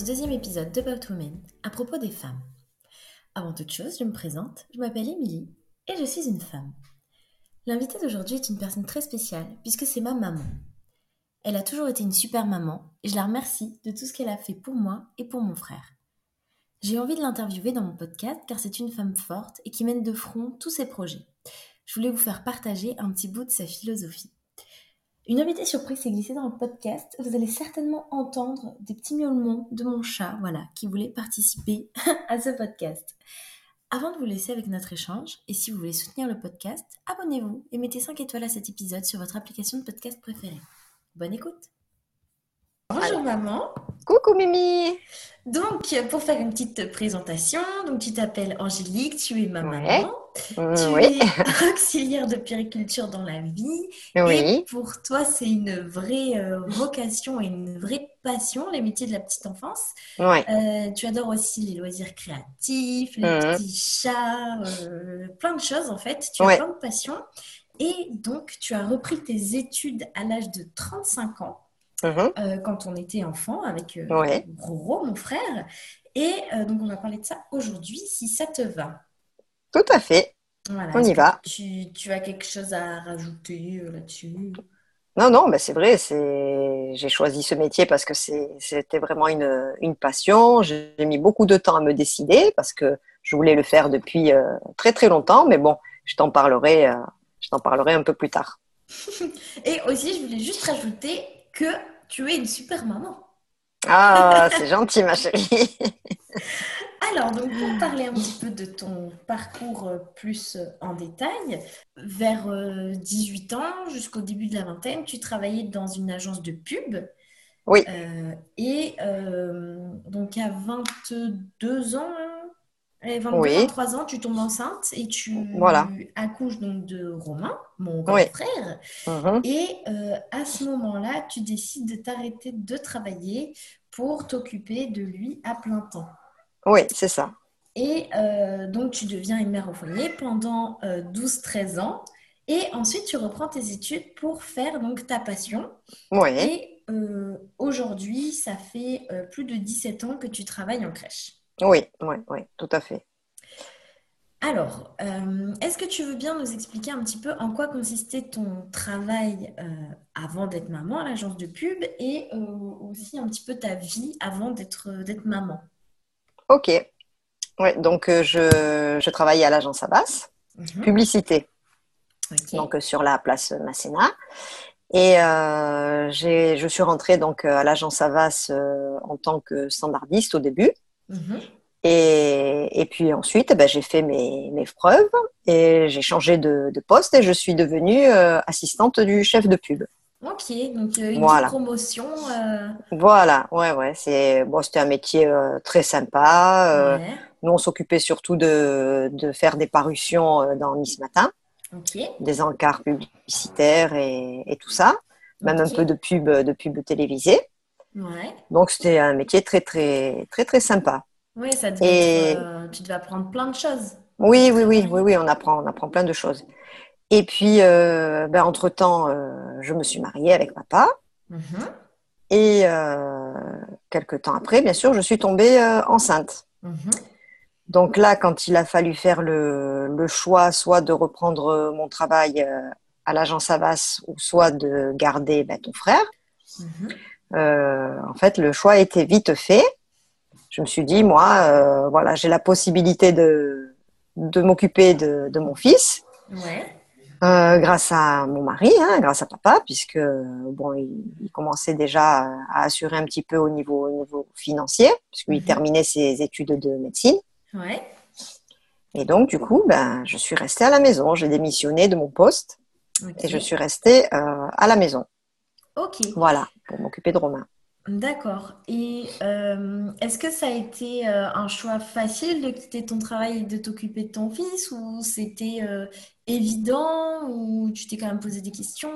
ce deuxième épisode de About Women à propos des femmes. Avant toute chose, je me présente, je m'appelle Émilie et je suis une femme. L'invitée d'aujourd'hui est une personne très spéciale puisque c'est ma maman. Elle a toujours été une super maman et je la remercie de tout ce qu'elle a fait pour moi et pour mon frère. J'ai envie de l'interviewer dans mon podcast car c'est une femme forte et qui mène de front tous ses projets. Je voulais vous faire partager un petit bout de sa philosophie. Une invitée surprise s'est glissée dans le podcast. Vous allez certainement entendre des petits miaulements de mon chat, voilà, qui voulait participer à ce podcast. Avant de vous laisser avec notre échange, et si vous voulez soutenir le podcast, abonnez-vous et mettez 5 étoiles à cet épisode sur votre application de podcast préférée. Bonne écoute Bonjour maman Coucou Mimi Donc, pour faire une petite présentation, donc tu t'appelles Angélique, tu es ma maman. Mm, tu oui. es auxiliaire de périculture dans la vie. Et Oui. pour toi, c'est une vraie euh, vocation et une vraie passion, les métiers de la petite enfance. Ouais. Euh, tu adores aussi les loisirs créatifs, les Mhm. petits chats, euh, plein de choses en fait. Tu as plein de passions. Et donc, tu as repris tes études à l'âge de 35 ans, Mhm. euh, quand on était enfant, avec euh, Ouais. Roro, mon frère. Et euh, donc, on va parler de ça aujourd'hui, si ça te va. Tout à fait. Voilà. On y va. Tu, tu as quelque chose à rajouter là-dessus? Non, non, mais c'est vrai, j'ai choisi ce métier parce que c'était vraiment une, une passion. J'ai mis beaucoup de temps à me décider parce que je voulais le faire depuis très très longtemps, mais bon, je t'en parlerai, je t'en parlerai un peu plus tard. Et aussi, je voulais juste rajouter que tu es une super maman. Ah, c'est gentil, ma chérie. Alors, donc, pour parler un petit peu de ton parcours euh, plus euh, en détail, vers euh, 18 ans jusqu'au début de la vingtaine, tu travaillais dans une agence de pub. Oui. Euh, et euh, donc, à 22 ans, et 22, Oui. 23 ans, tu tombes enceinte et tu Voilà. accouches donc de Romain, mon grand Oui. frère. Mhm. Et euh, à ce moment-là, tu décides de t'arrêter de travailler pour t'occuper de lui à plein temps. Oui, c'est ça. Et euh, donc, tu deviens une mère au foyer pendant euh, 12-13 ans. Et ensuite, tu reprends tes études pour faire donc ta passion. Oui, Et euh, aujourd'hui, ça fait plus de 17 ans que tu travailles en crèche. Oui, oui, oui, tout à fait. Alors, euh, est-ce que tu veux bien nous expliquer un petit peu en quoi consistait ton travail euh, avant d'être maman à l'agence de pub et euh, aussi un petit peu ta vie avant d'être d'être maman? Ok. Ouais, donc je, je travaillais à l'agence Abbas, Mhm. publicité. Donc sur la place Masséna. Et je suis rentrée donc à l'agence Avas en tant que standardiste au début. Mhm. Et, et puis ensuite, ben, j'ai fait mes, mes preuves et j'ai changé de, de poste et je suis devenue euh, assistante du chef de pub. Ok, donc euh, une Voilà. promotion. euh, Voilà, ouais, ouais, c'est bon, c'était un métier très sympa. Ouais. Nous, on s'occupait surtout de, de faire des parutions dans Nice Matin. Des encarts publicitaires et, et tout ça, même Ok. un peu de pub, de pub télévisée. Ouais. Donc c'était un métier très très très très sympa. Oui, ça devait Et- être, euh, tu devais apprendre plein de choses. Oui oui oui oui oui, on apprend on apprend plein de choses. Et puis euh, ben, entre temps, je me suis mariée avec papa Mhm. et euh, quelques temps après, bien sûr, je suis tombée euh, enceinte. Mhm. Donc là, quand il a fallu faire le, le choix, soit de reprendre mon travail euh, à l'agence Avas, ou soit de garder ben, ton frère, Mhm. Euh, en fait, le choix était vite fait. Je me suis dit, moi, euh, voilà, j'ai la possibilité de, de m'occuper de, de mon fils Ouais. euh, grâce à mon mari, hein, grâce à papa, puisque bon, il, il commençait déjà à assurer un petit peu au niveau, au niveau financier, puisqu'il Mhm. terminait ses études de médecine. Ouais. Et donc, du coup, ben, je suis restée à la maison. J'ai démissionné de mon poste et je suis restée euh, à la maison. Ok. Voilà, pour m'occuper de Romain. D'accord. Et euh, est-ce que ça a été euh, un choix facile de quitter ton travail et de t'occuper de ton fils ou c'était euh, évident ou tu t'es quand même posé des questions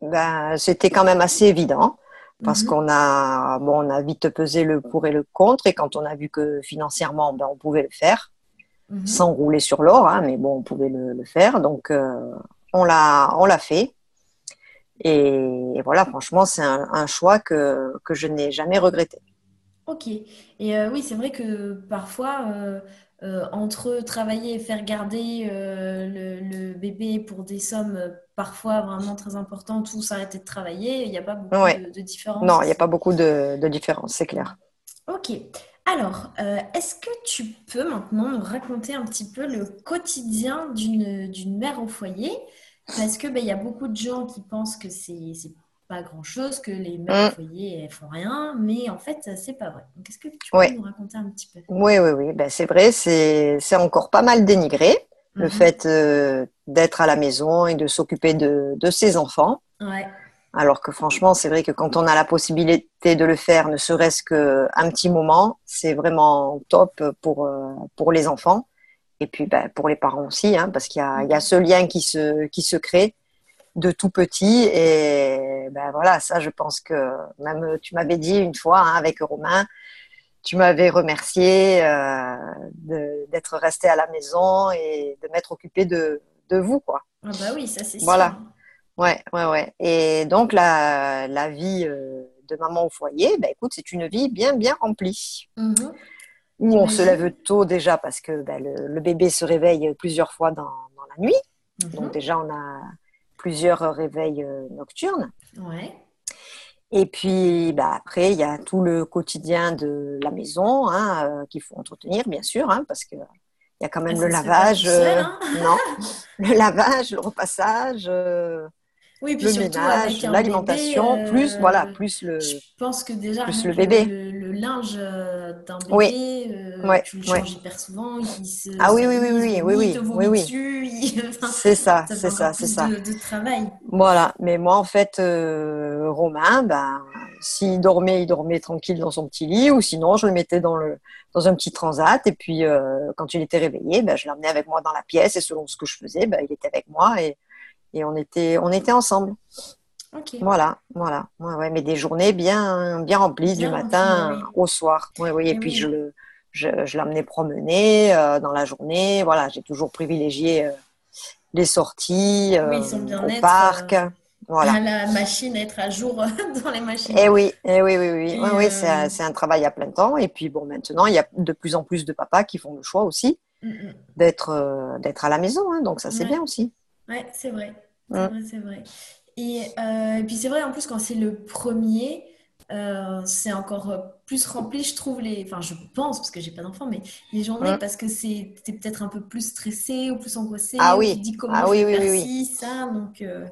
Ben, c'était quand même assez évident parce Mhm. qu'on a, bon, on a vite pesé le pour et le contre et quand on a vu que financièrement, ben, on pouvait le faire Mhm. sans rouler sur l'or, hein, mais bon, on pouvait le, le faire, donc on l'a, on l'a fait. Et, et voilà, franchement, c'est un, un choix que, que je n'ai jamais regretté. Ok. Et euh, oui, c'est vrai que parfois, euh, euh, entre travailler et faire garder le, le bébé pour des sommes parfois vraiment très importantes ou s'arrêter de travailler, il n'y a pas beaucoup Ouais. de, de différence. Non, il n'y a pas beaucoup de, de différence, c'est clair. Ok. Alors, est-ce que tu peux maintenant nous raconter un petit peu le quotidien d'une d'une mère au foyer? Parce que ben, y a beaucoup de gens qui pensent que c'est pas grand-chose, que les mères au Mm. foyer elles font rien, mais en fait c'est pas vrai. Donc, est-ce que tu peux nous raconter un petit peu? Oui, oui, oui. Ben, c'est vrai, c'est, encore pas mal dénigré, le Mhm. fait euh, d'être à la maison et de s'occuper de, de ses enfants. Ouais. Alors que franchement, c'est vrai que quand on a la possibilité de le faire, ne serait-ce qu'un petit moment, c'est vraiment top pour, euh, pour les enfants. Et puis ben, pour les parents aussi, hein, parce qu'il y a, il y a ce lien qui se, qui se crée de tout petit. Et ben voilà, ça, je pense que même tu m'avais dit une fois hein, avec Romain, tu m'avais remercié euh, d'être resté à la maison et de m'être occupé de, de vous, quoi. Ah bah oui, ça c'est sûr. Voilà. Ouais, ouais, ouais. Et donc, la, la vie euh, de maman au foyer, ben, écoute, c'est une vie bien, bien remplie. Mhm. Où on se lève tôt déjà parce que ben, le, le bébé se réveille plusieurs fois dans, dans la nuit. Donc, Mhm. déjà, on a plusieurs réveils euh, nocturnes. Ouais. Et puis, ben, après, il y a tout le quotidien de la maison hein, euh, qu'il faut entretenir, bien sûr, hein, parce que il y a quand même Ah, le lavage. euh, hein. non, le lavage, le repassage. euh, Oui, puis le surtout ménage, l'alimentation, plus euh, voilà, plus le Je pense que déjà, plus le bébé. le, le linge euh, d'un Oui, bébé, euh, ouais, tu le ouais. changes hyper souvent, il se Ah oui, oui, oui, oui, oui, oui, oui, oui. enfin, C'est ça, c'est ça, c'est ça. de, de travail. Voilà. Mais moi, en fait, euh, Romain, ben, s'il dormait, il dormait tranquille dans son petit lit, ou sinon, je le mettais dans le dans un petit transat. Et puis, euh, quand il était réveillé, ben, je l'emmenais avec moi dans la pièce. Et selon ce que je faisais, ben, il était avec moi et et on était on était ensemble. Voilà, voilà. Ouais, ouais, mais des journées bien, bien remplies du bien matin oui. au soir. Oui, oui. Et Et puis je oui, le, je, je l'amenais promener euh, dans la journée. Voilà, j'ai toujours privilégié euh, les sorties oui, euh, son au parc. euh, Voilà. à la machine, être à jour dans les machines. Et oui, et oui, oui, oui, oui, oui, c'est un, c'est un travail à plein temps. Et puis bon, maintenant, il y a de plus en plus de papas qui font le choix aussi mm, mm. d'être d'être à la maison. hein. donc ça, c'est ouais, bien aussi. Ouais, c'est vrai, c'est vrai, c'est vrai. Et, euh, et puis c'est vrai, en plus, quand c'est le premier, euh, c'est encore euh, plus rempli, je trouve, les... Enfin, je pense, parce que j'ai pas d'enfant, mais les journées, parce que c'est peut-être un peu plus stressé ou plus angoissé, Ah ou tu oui, dis comment ah oui, oui, faire oui, oui. ci, ça, donc euh,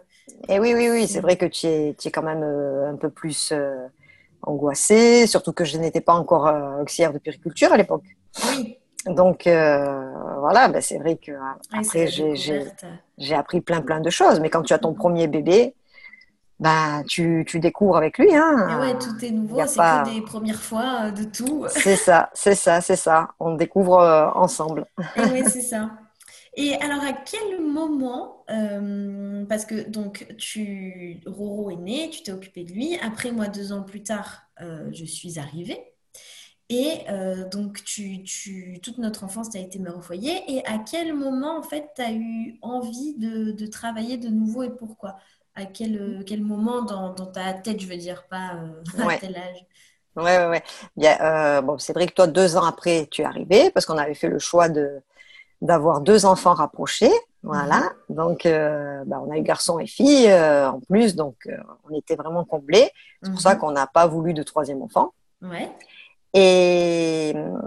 Et oui, oui, oui, c'est vrai que tu es, tu es quand même un peu plus angoissée, surtout que je n'étais pas encore auxiliaire de périculture à l'époque. Oui, Donc euh, voilà, ben, c'est vrai que après la j'ai appris plein plein de choses, mais quand tu as ton Mm, mm. premier bébé, ben tu tu découvres avec lui, Et ouais, hein. tout est nouveau, c'est que des premières fois euh, de tout. C'est ça, c'est ça, c'est ça. On découvre euh, ensemble. Et oui, c'est ça. Et alors, à quel moment, euh, parce que donc tu, Roro est né, tu t'es occupé de lui. Après, moi, deux ans plus tard, euh, je suis arrivée. Et euh, donc, tu, tu, toute notre enfance, tu as été mère au foyer. Et à quel moment, en fait, tu as eu envie de, de travailler de nouveau et pourquoi? À quel, euh, quel moment dans, dans ta tête, je veux dire, pas euh, à Ouais, tel âge? ouais, ouais, ouais. Euh, bon, c'est vrai que toi, deux ans après, tu es arrivé parce qu'on avait fait le choix de d'avoir deux enfants rapprochés. Voilà. Mhm. Donc, euh, bah, on a eu garçon et fille euh, en plus, donc euh, on était vraiment comblés. C'est pour ça Mhm. qu'on n'a pas voulu de troisième enfant. Ouais. Et euh,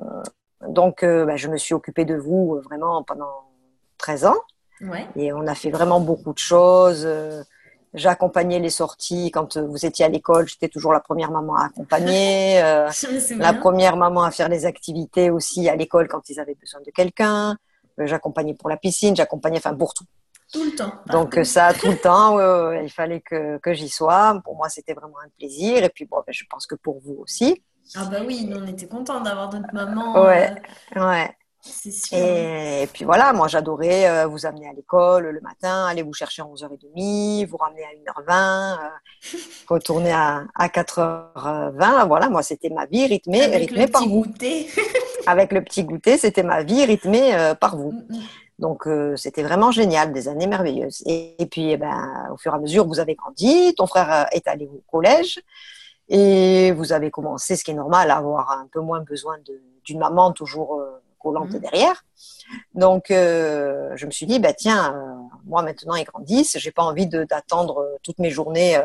donc, euh, bah, je me suis occupée de vous euh, vraiment pendant 13 ans. Ouais. Et on a fait vraiment beaucoup de choses. J'accompagnais les sorties quand vous étiez à l'école. J'étais toujours la première maman à accompagner. La première maman à faire les activités aussi à l'école quand ils avaient besoin de quelqu'un. J'accompagnais pour la piscine, j'accompagnais enfin pour tout. Tout le temps, Donc ça, tout le temps, il fallait que, que j'y sois. Pour moi, c'était vraiment un plaisir. Et puis, bon, ben, je pense que pour vous aussi. Ah bah oui, nous on était contents d'avoir notre maman, Ouais, euh, ouais. c'est sûr. Et, et puis voilà, moi, j'adorais euh, vous amener à l'école le matin, aller vous chercher à 11h30, vous ramener à 1h20, euh, retourner à, à 4h20. Voilà, moi, c'était ma vie rythmée, Avec le rythmée par petit vous. goûter. Avec le petit goûter, c'était ma vie rythmée euh, par vous. Mm, mm. Donc, euh, c'était vraiment génial, des années merveilleuses. Et, et puis, eh ben, au fur et à mesure, vous avez grandi, ton frère euh, est allé au collège. Et vous avez commencé, ce qui est normal, à avoir un peu moins besoin d'une maman toujours euh, collante Mhm. derrière. Donc, euh, je me suis dit, bah, tiens, euh, moi maintenant ils grandissent, j'ai pas envie d'attendre toutes mes journées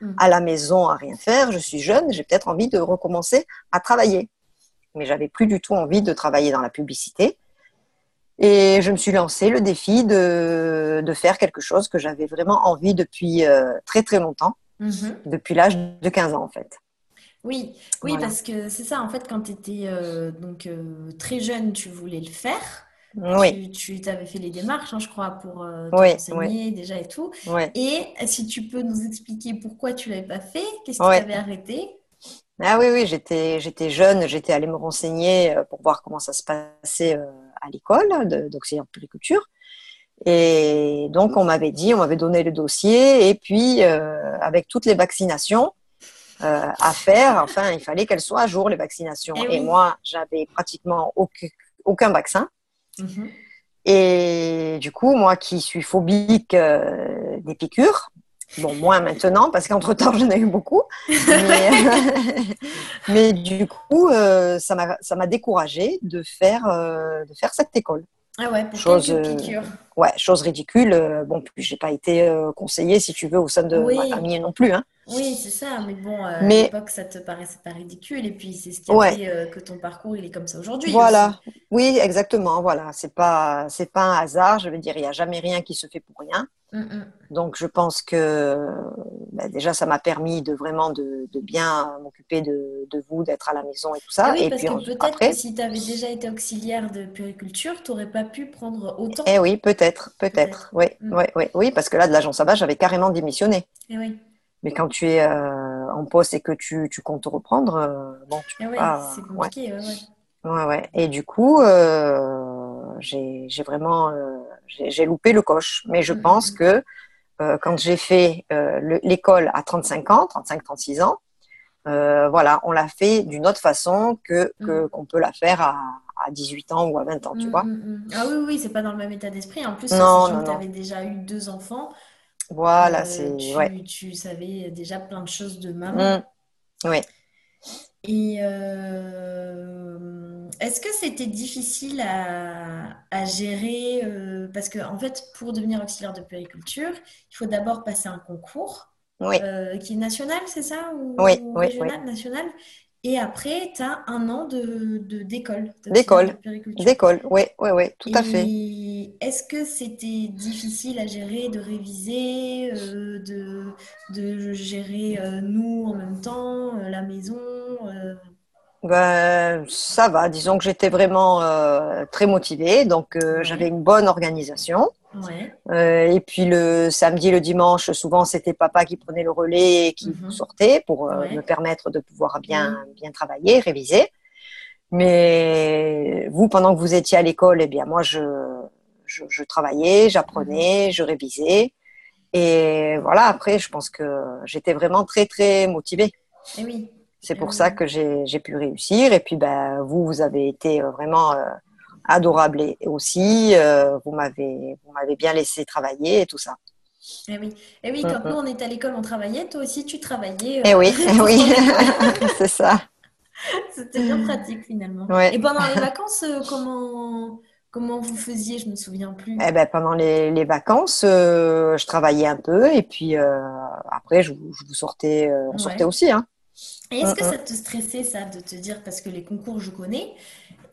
Mhm. à la maison à rien faire. Je suis jeune, j'ai peut-être envie de recommencer à travailler. Mais j'avais plus du tout envie de travailler dans la publicité. Et je me suis lancé le défi de, de faire quelque chose que j'avais vraiment envie depuis très très longtemps, Mhm. depuis l'âge de 15 ans en fait. Oui, oui, Voilà. parce que c'est ça, en fait, quand tu étais donc euh, très jeune, tu voulais le faire. Oui, Tu, tu avais fait les démarches, hein, je crois, pour euh, Oui, renseigner déjà et tout. oui. Et si tu peux nous expliquer pourquoi tu l'avais pas fait, qu'est-ce qui t'avait arrêté? Ah oui, oui, j'étais, j'étais jeune, j'étais allée me renseigner euh, pour voir comment ça se passait euh, à l'école de- d'auxiliaire de puriculture. Et donc, on m'avait dit, on m'avait donné le dossier, et puis, euh, avec toutes les vaccinations euh, à faire, enfin, il fallait qu'elles soient à jour, les vaccinations. Eh Et oui. moi, j'avais pratiquement aucun, aucun vaccin. Mhm. Et du coup, moi qui suis phobique euh, des piqûres, bon, moins maintenant, parce qu'entre-temps, j'en ai eu beaucoup, mais, mais du coup, euh, ça m'a ça m'a découragée de faire, de faire cette école. Ah ouais, pour Chose, euh, piqûres. Ouais, chose ridicule. euh, Bon, puis j'ai pas été euh, conseillée, si tu veux, au sein de Oui. ma famille non plus. Hein. Oui, c'est ça, mais bon, euh, à l'époque, ça te paraissait pas ridicule, et puis c'est ce qui a Ouais. fait euh, que ton parcours, il est comme ça aujourd'hui Voilà. aussi. Oui, exactement. Voilà, c'est pas, c'est pas un hasard. Je veux dire, il y a jamais rien qui se fait pour rien. Mm, mm. Donc, je pense que bah, déjà, ça m'a permis de vraiment de, de bien m'occuper de, de vous, d'être à la maison et tout ça. Et oui, et parce puis peut-être après, que si tu avais déjà été auxiliaire de puriculture, tu n'aurais pas pu prendre autant. eh oui, peut-être, peut-être. Oui, Mm. oui, oui, oui, parce que là, de l'agence à j'avais carrément démissionné. Eh oui, Mais quand tu es euh, en poste et que tu, tu comptes reprendre, euh, bon, tu eh peux oui, pas. c'est compliqué. ouais, ouais. Ouais, ouais. Et du coup, euh, j'ai j'ai vraiment euh, j'ai loupé le coche. Mais je Mhm. pense que euh, quand j'ai fait euh, le- l'école à 35 ans, 35-36 ans, euh, voilà, on l'a fait d'une autre façon que Mhm. qu'on peut la faire à, à 18 ans ou à 20 ans, tu Mm, vois. Ah oui, oui, c'est pas dans le même état d'esprit. En plus, Non, que tu avais déjà eu deux enfants, Voilà, c'est tu, ouais. tu savais déjà plein de choses de maman. Mm. Oui. Et est-ce que c'était difficile à, à gérer euh, parce que en fait, pour devenir auxiliaire de périculture, il faut d'abord passer un concours Oui. euh, qui est national, c'est ça? Ou Oui, oui, régional, national? Et après, tu as un an de, de- d'école, D'école. de. D'école, oui, oui, oui, tout à fait. Est-ce que c'était difficile à gérer, de réviser, euh, de, de gérer nous en même temps, la maison? Ben, ça va, disons que j'étais vraiment euh, très motivée, donc euh, Ouais. j'avais une bonne organisation. Ouais. Euh, et puis le samedi le dimanche, souvent c'était papa qui prenait le relais et qui Mhm. sortait pour euh, Ouais. me permettre de pouvoir bien, bien travailler, réviser. Mais vous, pendant que vous étiez à l'école, eh bien moi je, je, je travaillais, j'apprenais, Mhm. je révisais. Et voilà, après, je pense que j'étais vraiment très, très motivée. Eh oui. C'est pour Ah ça que j'ai pu réussir. Et puis, ben, vous, vous avez été euh, vraiment euh, adorable et- aussi. euh, vous m'avez vous m'avez bien laissé travailler et tout ça. Eh oui. Eh oui, quand mm. nous on était à l'école, on travaillait. Toi aussi, tu travaillais. Eh oui, eh oui, c'est ça. C'était bien pratique finalement. Ouais. Et pendant les vacances, euh, comment comment vous faisiez? Je me souviens plus. Eh ben, pendant les, les vacances, euh, je travaillais un peu et puis euh, après, je, vous- je vous sortais, euh, on Ouais. sortait aussi. Hein. Et est-ce que mm. ça te stressait ça de te dire parce que les concours je connais?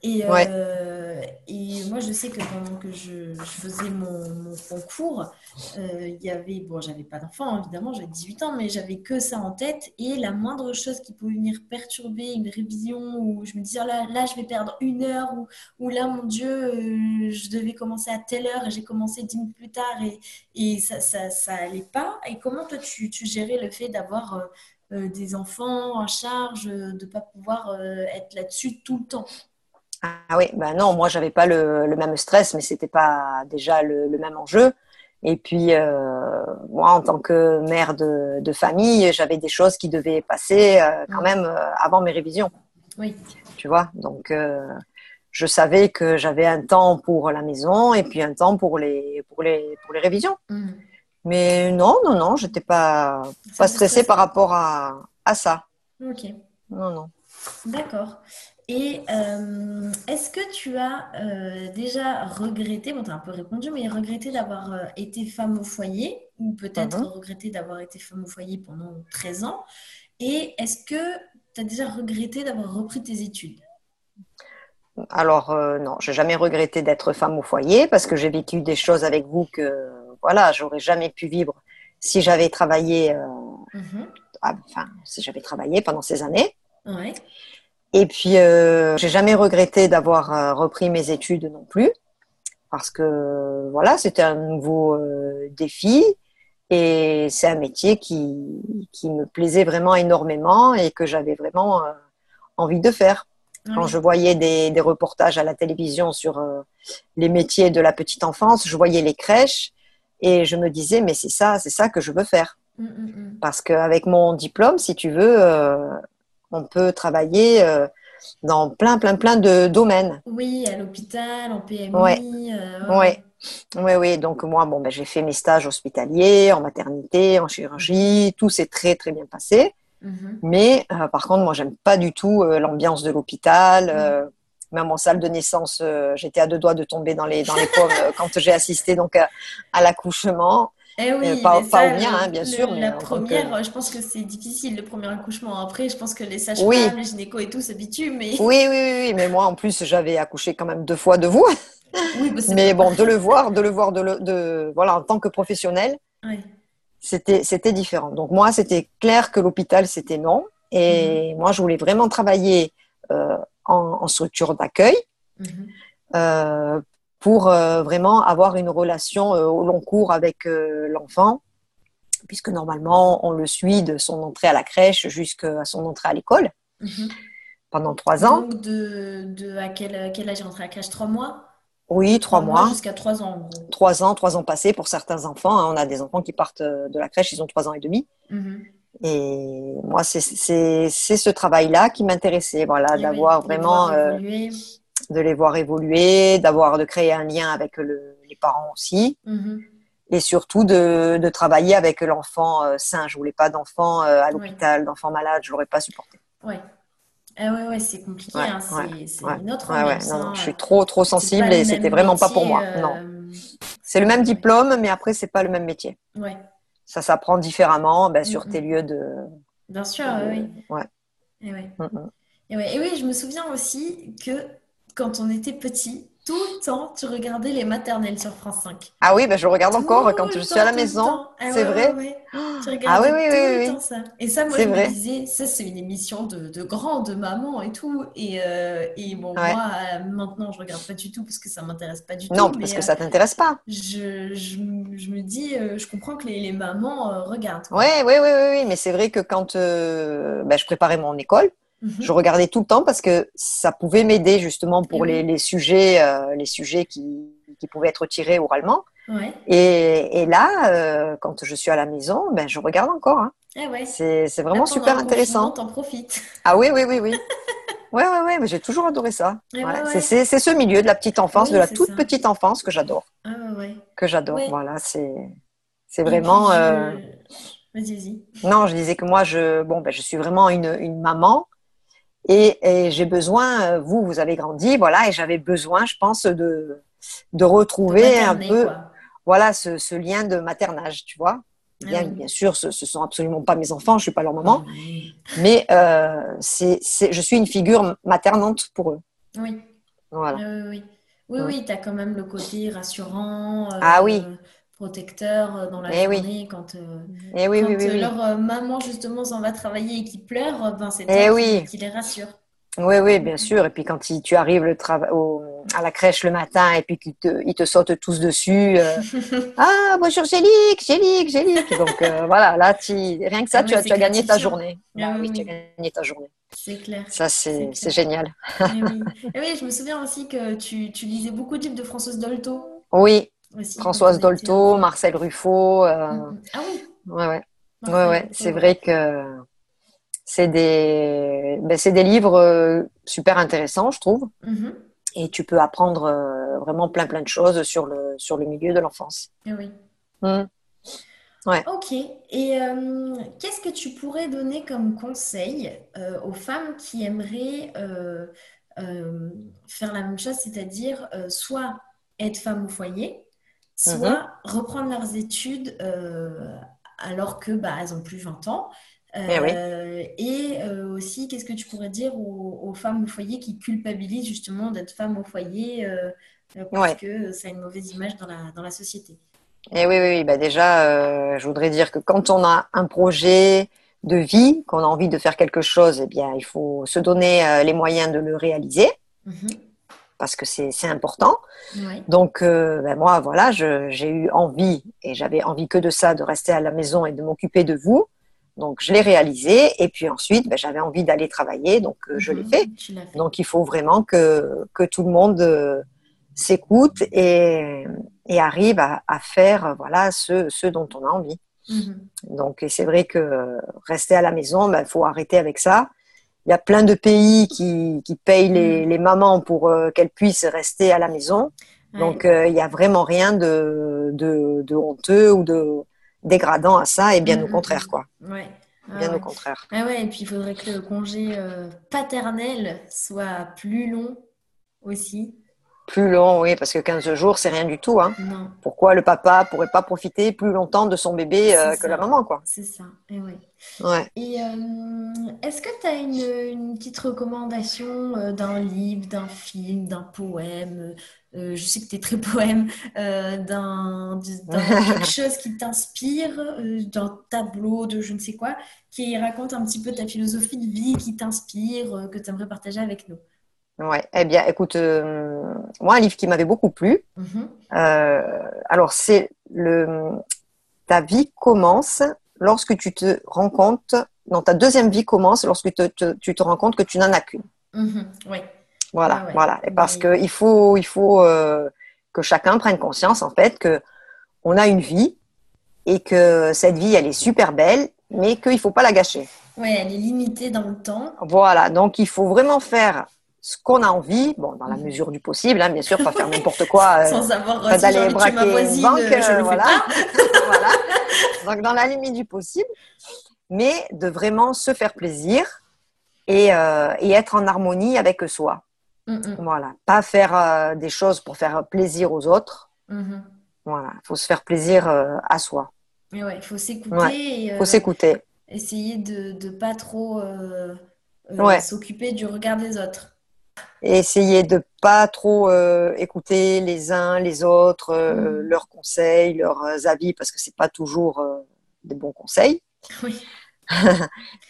Et, Ouais. euh, et moi je sais que pendant que je, je faisais mon, mon concours euh, il y avait bon j'avais pas d'enfant évidemment j'avais 18 ans mais j'avais que ça en tête et la moindre chose qui pouvait venir perturber une révision où je me disais Oh là là je vais perdre une heure ou, ou là mon Dieu euh, je devais commencer à telle heure et j'ai commencé dix minutes plus tard et, et ça, ça, ça allait pas et comment toi tu, tu gérais le fait d'avoir euh, euh, des enfants en charge, euh, de ne pas pouvoir euh, être là-dessus tout le temps. Ah oui, ben non, moi, j'avais pas le, le même stress, mais c'était pas déjà le, le même enjeu. Et puis, euh, moi, en tant que mère de, de famille, j'avais des choses qui devaient passer euh, quand Mm. même euh, avant mes révisions. Oui. tu vois. Donc, euh, je savais que j'avais un temps pour la maison et puis un temps pour les, pour les, pour les révisions. Mhm. Mais non, non, non, j'étais pas, Ça pas stressée par rapport à, à ça. Ok. Non, non. D'accord. Et euh, est-ce que tu as euh, déjà regretté, bon, tu as un peu répondu, mais regretté d'avoir euh, été femme au foyer, ou peut-être Mhm. regretté d'avoir été femme au foyer pendant 13 ans? Et est-ce que tu as déjà regretté d'avoir repris tes études? Alors, non, j'ai jamais regretté d'être femme au foyer parce que j'ai vécu des choses avec vous que, voilà, j'aurais jamais pu vivre si j'avais travaillé, euh, Mhm. ah, enfin, si j'avais travaillé pendant ces années. Ouais. Et puis, euh, j'ai jamais regretté d'avoir euh, repris mes études non plus, parce que voilà, c'était un nouveau euh, défi et c'est un métier qui, qui me plaisait vraiment énormément et que j'avais vraiment euh, envie de faire. Quand je voyais des, des reportages à la télévision sur les métiers de la petite enfance, je voyais les crèches et je me disais, mais c'est ça, c'est ça que je veux faire. Mm, mm, mm. Parce qu'avec mon diplôme, si tu veux, euh, on peut travailler euh, dans plein, plein, plein de domaines. Oui, à l'hôpital, en PMI. Ouais. euh, Ouais. Oui, oui. Donc moi, bon, ben, j'ai fait mes stages hospitaliers, en maternité, en chirurgie. Tout s'est très, très bien passé. Mhm. Mais euh, par contre, moi, j'aime pas du tout euh, l'ambiance de l'hôpital. euh, même en salle de naissance, euh, j'étais à deux doigts de tomber dans les, dans les pommes euh, quand j'ai assisté donc à, à l'accouchement. Eh oui, Euh, pas- pas ça, au mien, hein, bien le- sûr, La que- première, je pense que c'est difficile, le premier accouchement. Après, je pense que les sages-femmes, Oui. les gynécos et tout s'habituent, mais Oui, oui, oui, oui, mais moi, en plus, j'avais accouché quand même deux fois de vous. oui, bah, Mais pas bon, de le voir, de le voir, de, le, de voilà, en tant que professionnel, pareil. c'était c'était différent. Donc moi, c'était clair que l'hôpital, c'était non. Et moi, je voulais vraiment travailler euh, en, en structure d'accueil. Mhm. euh, pour euh, vraiment avoir une relation euh, au long cours avec euh, l'enfant, puisque normalement, on le suit de son entrée à la crèche jusqu'à son entrée à l'école Mhm. pendant trois ans. Donc, de, de à quel, quel âge est rentré à la crèche? Trois mois? Oui, trois mois. jusqu'à trois ans. Trois ans, trois ans passés pour certains enfants. hein. On a des enfants qui partent de la crèche, ils ont trois ans et demi. Mhm. Et moi, c'est ce travail-là qui m'intéressait, voilà, oui, d'avoir vraiment, euh, de les voir évoluer, d'avoir, de créer un lien avec le- les parents aussi, Mhm. et surtout de, de travailler avec l'enfant euh, sain. Je voulais pas d'enfant euh, à l'hôpital, d'enfant malade, je l'aurais pas supporté. Ouais. Ah ouais, ouais, c'est compliqué, Ouais, hein, c'est ouais, une autre ambiance, non, non, hein. je suis trop, trop sensible le et c'était vraiment pas pour moi. métier, Non, euh, c'est le même diplôme, mais après c'est pas le même métier. Ouais, Ça s'apprend différemment, ben, sur tes lieux de. bien sûr, oui. ouais. Et ouais. Et ouais, et oui, je me souviens aussi que quand on était petit, tout le temps, tu regardais les maternelles sur France 5. Ah oui, ben, je regarde encore quand je suis à la maison. Ah C'est ouais, vrai. ouais, ouais. Tu Ah oui, oui, tout oui, le oui. temps ça. Et ça, moi, je me disais, ça, c'est une émission de, de grands, de maman et tout. Et, euh, et bon, moi, euh, maintenant, je regarde pas du tout parce que ça m'intéresse pas du Non, tout. parce mais que euh, ça t'intéresse pas. je, je, je me dis, je comprends que les, les mamans regardent. Oui, oui, oui, oui, mais c'est vrai que quand ben, je préparais mon école, Mhm. je regardais tout le temps parce que ça pouvait m'aider justement pour Eh les, oui. les sujets, euh, les sujets qui, qui pouvaient être tirés oralement. Ouais. Et, et là, euh, quand je suis à la maison, ben, je regarde encore. hein. Ah ouais. C'est, Là, vraiment super intéressant. t'en profites. Ah oui, oui, oui, oui. Ouais, ouais, ouais, mais j'ai toujours adoré ça. Eh Voilà. ouais, C'est, ce milieu de la petite enfance, Oui, de la toute ça. petite enfance que j'adore. Ah. Que j'adore. Voilà, c'est, c'est vraiment. euh, Vas-y, vas-y. Non, je disais que moi, je, bon, ben, je suis vraiment une, une maman et, et j'ai besoin, euh, vous, vous avez grandi, voilà, et j'avais besoin, je pense, de, de De retrouver un peu, quoi. voilà, ce, ce lien de maternage, tu vois. Bien, Ah bien sûr, ce, ce sont absolument pas mes enfants, je suis pas leur maman, Oui. mais euh, c'est, je suis une figure maternante pour eux. Oui. Voilà. Oui, oui, oui. Oui, Ouais. oui, tu as quand même le côté rassurant, euh, Ah oui. Protecteur euh, dans la Eh oui. journée quand, euh, Et oui, quand oui, oui, euh, oui. leur maman justement s'en va travailler et qui pleure, ben c'est Eh qui, oui. qui les rassure. Oui, oui, bien sûr. Et puis quand il- tu arrives le au- à la crèche le matin et puis qu'ils te, ils te sautent tous dessus. euh, ah, bonjour Gélique, Gélique, Gélique. Donc euh, voilà, là, tu, rien que ça, Ah tu, as, c'est tu as gagné ta journée. Ah Bah oui, tu as gagné ta journée. C'est clair. Ça, C'est génial. Eh oui. Eh oui, je me souviens aussi que tu, tu lisais beaucoup de livres de Françoise Dolto Oui, aussi. Françoise Dolto, enfant. Marcel Ruffo. euh, mm. Ah oui, ouais, ouais. Marcel c'est vrai que c'est des, ben, des livres euh, super intéressants, je trouve. Mhm. Et tu peux apprendre euh, vraiment plein, plein de choses sur le, sur le milieu de l'enfance. Eh oui. Mm. Ouais. Ok. Et euh, qu'est-ce que tu pourrais donner comme conseil euh, aux femmes qui aimeraient euh, euh, faire la même chose, c'est-à-dire euh, soit être femme au foyer, Soit reprendre leurs études euh, alors que bah, elles ont plus 20 ans. Eh oui. Euh, et euh, aussi, qu'est-ce que tu pourrais dire aux, aux femmes au foyer qui culpabilisent justement d'être femme au foyer parce Ouais. que ça a une mauvaise image dans la, dans la société? Et oui, oui, oui. Bah déjà, je voudrais dire que quand on a un projet de vie, qu'on a envie de faire quelque chose, eh bien, il faut se donner les moyens de le réaliser Mhm. Parce que c'est important. Ouais. Donc, euh, ben moi, voilà, j'ai eu envie et j'avais envie que de ça, de rester à la maison et de m'occuper de vous. Donc, je l'ai réalisé. Et puis ensuite, ben, j'avais envie d'aller travailler, donc euh, je l'ai fait. Donc, il faut vraiment que, que tout le monde euh, s'écoute et, et arrive à, à faire voilà, ce, ce dont on a envie. Mhm. Donc, et c'est vrai que rester à la maison, il faut arrêter avec ça. Il y a plein de pays qui, qui payent les, Mm. les mamans pour euh, qu'elles puissent rester à la maison. Ouais. Donc, euh, il n'y a vraiment rien de, de, de honteux ou de dégradant à ça, et bien au mm, contraire, mm. quoi. Ouais. Ah Bien ouais. au contraire. Ah ouais, et puis il faudrait que le congé euh, paternel soit plus long aussi. Plus long, oui, parce que 15 jours, c'est rien du tout. Hein. Non, Pourquoi le papa pourrait pas profiter plus longtemps de son bébé euh, que ça. la maman, quoi? c'est ça. Et ouais. Ouais. Et euh, est-ce que tu as une, une petite recommandation euh, d'un livre, d'un film, d'un poème? euh, je sais que tu es très poème, d'un, quelque chose qui t'inspire, d'un tableau, de je ne sais quoi, qui raconte un petit peu ta philosophie de vie, qui t'inspire, que tu aimerais partager avec nous? Ouais. Eh bien, écoute, euh, moi, un livre qui m'avait beaucoup plu, Mhm. euh, alors c'est le ta vie commence lorsque tu te rends compte, non, ta deuxième vie commence lorsque te- te- tu te rends compte que tu n'en as qu'une. Mhm. Ouais. Voilà, Ah ouais. voilà. Et parce Oui. que il faut, il faut euh, que chacun prenne conscience en fait que on a une vie et que cette vie elle est super belle, mais qu'il faut pas la gâcher. Ouais, elle est limitée dans le temps. Voilà, donc il faut vraiment faire ce qu'on a envie, bon dans la Mhm. mesure du possible, hein, bien sûr, pas faire n'importe quoi. euh, Sans avoir d'aller ma braquer voisine, banque, euh, je le fais voilà. pas. voilà. Donc dans la limite du possible, mais de vraiment se faire plaisir et, euh, et être en harmonie avec soi. Voilà, pas faire euh, des choses pour faire plaisir aux autres. Mhm. Voilà, il faut se faire plaisir à soi. Mais ouais, il faut s'écouter Ouais, faut s'écouter. essayer de ne pas trop Ouais. s'occuper du regard des autres. Essayer de pas trop euh, écouter les uns les autres, euh, Mhm. leurs conseils, leurs euh, avis, parce que c'est pas toujours euh, des bons conseils. Oui.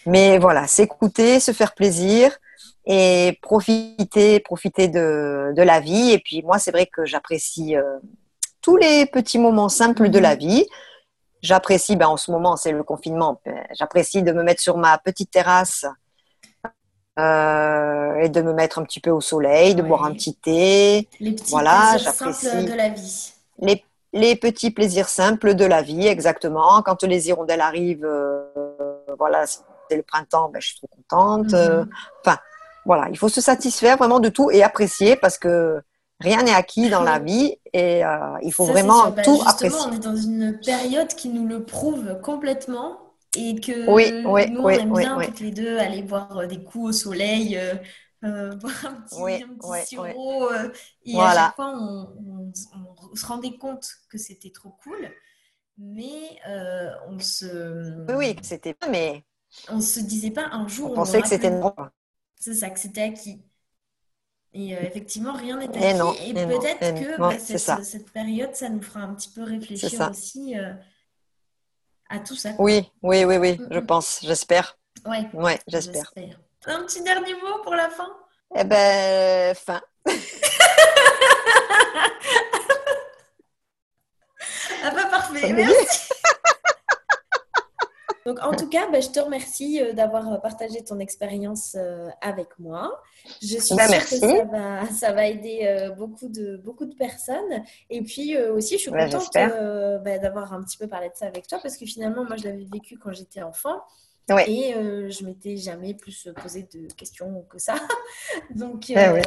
Mais voilà, s'écouter, se faire plaisir et profiter, profiter de, de la vie. Et puis moi, c'est vrai que j'apprécie tous les petits moments simples de la vie. J'apprécie, ben, en ce moment, c'est le confinement, ben, j'apprécie de me mettre sur ma petite terrasse euh, et de me mettre un petit peu au soleil, de boire un petit thé, Les petits Voilà, plaisirs j'apprécie. simples de la vie. les, les petits plaisirs simples de la vie, exactement. Quand les hirondelles arrivent, euh, voilà, c'est le printemps, ben, je suis trop contente. Mhm. Euh, Enfin, voilà, il faut se satisfaire vraiment de tout et apprécier parce que rien n'est acquis dans la vie et euh, il faut Ça, vraiment. Bah, tout justement, apprécier. on est dans une période qui nous le prouve complètement et que Oui, oui, nous, on aime oui, bien toutes les deux aller boire euh, des coups au soleil, euh, euh, boire un petit, Oui, un petit oui, sirop. euh, et à Voilà. chaque fois, on, on- on se rendait compte que c'était trop cool, mais euh, on se, Oui, oui, c'était mais on se disait pas un jour on on pensait que c'était normal. C'est ça, que c'était acquis. Et euh, effectivement, rien n'est acquis. non, Et et non, peut-être non. que bah, cette, période, ça nous fera un petit peu réfléchir aussi euh, à tout ça. Oui, oui, oui, oui, je pense, j'espère. Ouais, j'espère. j'espère. Un petit dernier mot pour la fin? Eh ben, fin. Ah bah parfait, merci. Donc en tout cas, bah, je te remercie euh, d'avoir euh, partagé ton expérience euh, avec moi. Je suis Bah, sûre merci. que ça va, ça va aider beaucoup de, beaucoup de personnes. Et puis aussi, je suis Ouais, contente bah, d'avoir un petit peu parlé de ça avec toi parce que finalement, moi, je l'avais vécu quand j'étais enfant. Ouais. Et euh, je m'étais jamais plus posé de questions que ça. Donc, euh,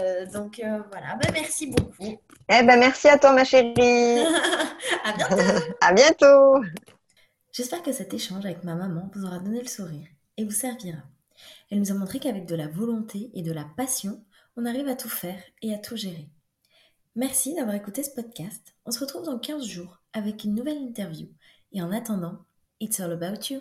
voilà, bah, merci beaucoup. Eh ben, merci à toi, ma chérie. à bientôt. À bientôt. J'espère que cet échange avec ma maman vous aura donné le sourire et vous servira. Elle nous a montré qu'avec de la volonté et de la passion, on arrive à tout faire et à tout gérer. Merci d'avoir écouté ce podcast. On se retrouve dans 15 jours avec une nouvelle interview. Et en attendant, it's all about you.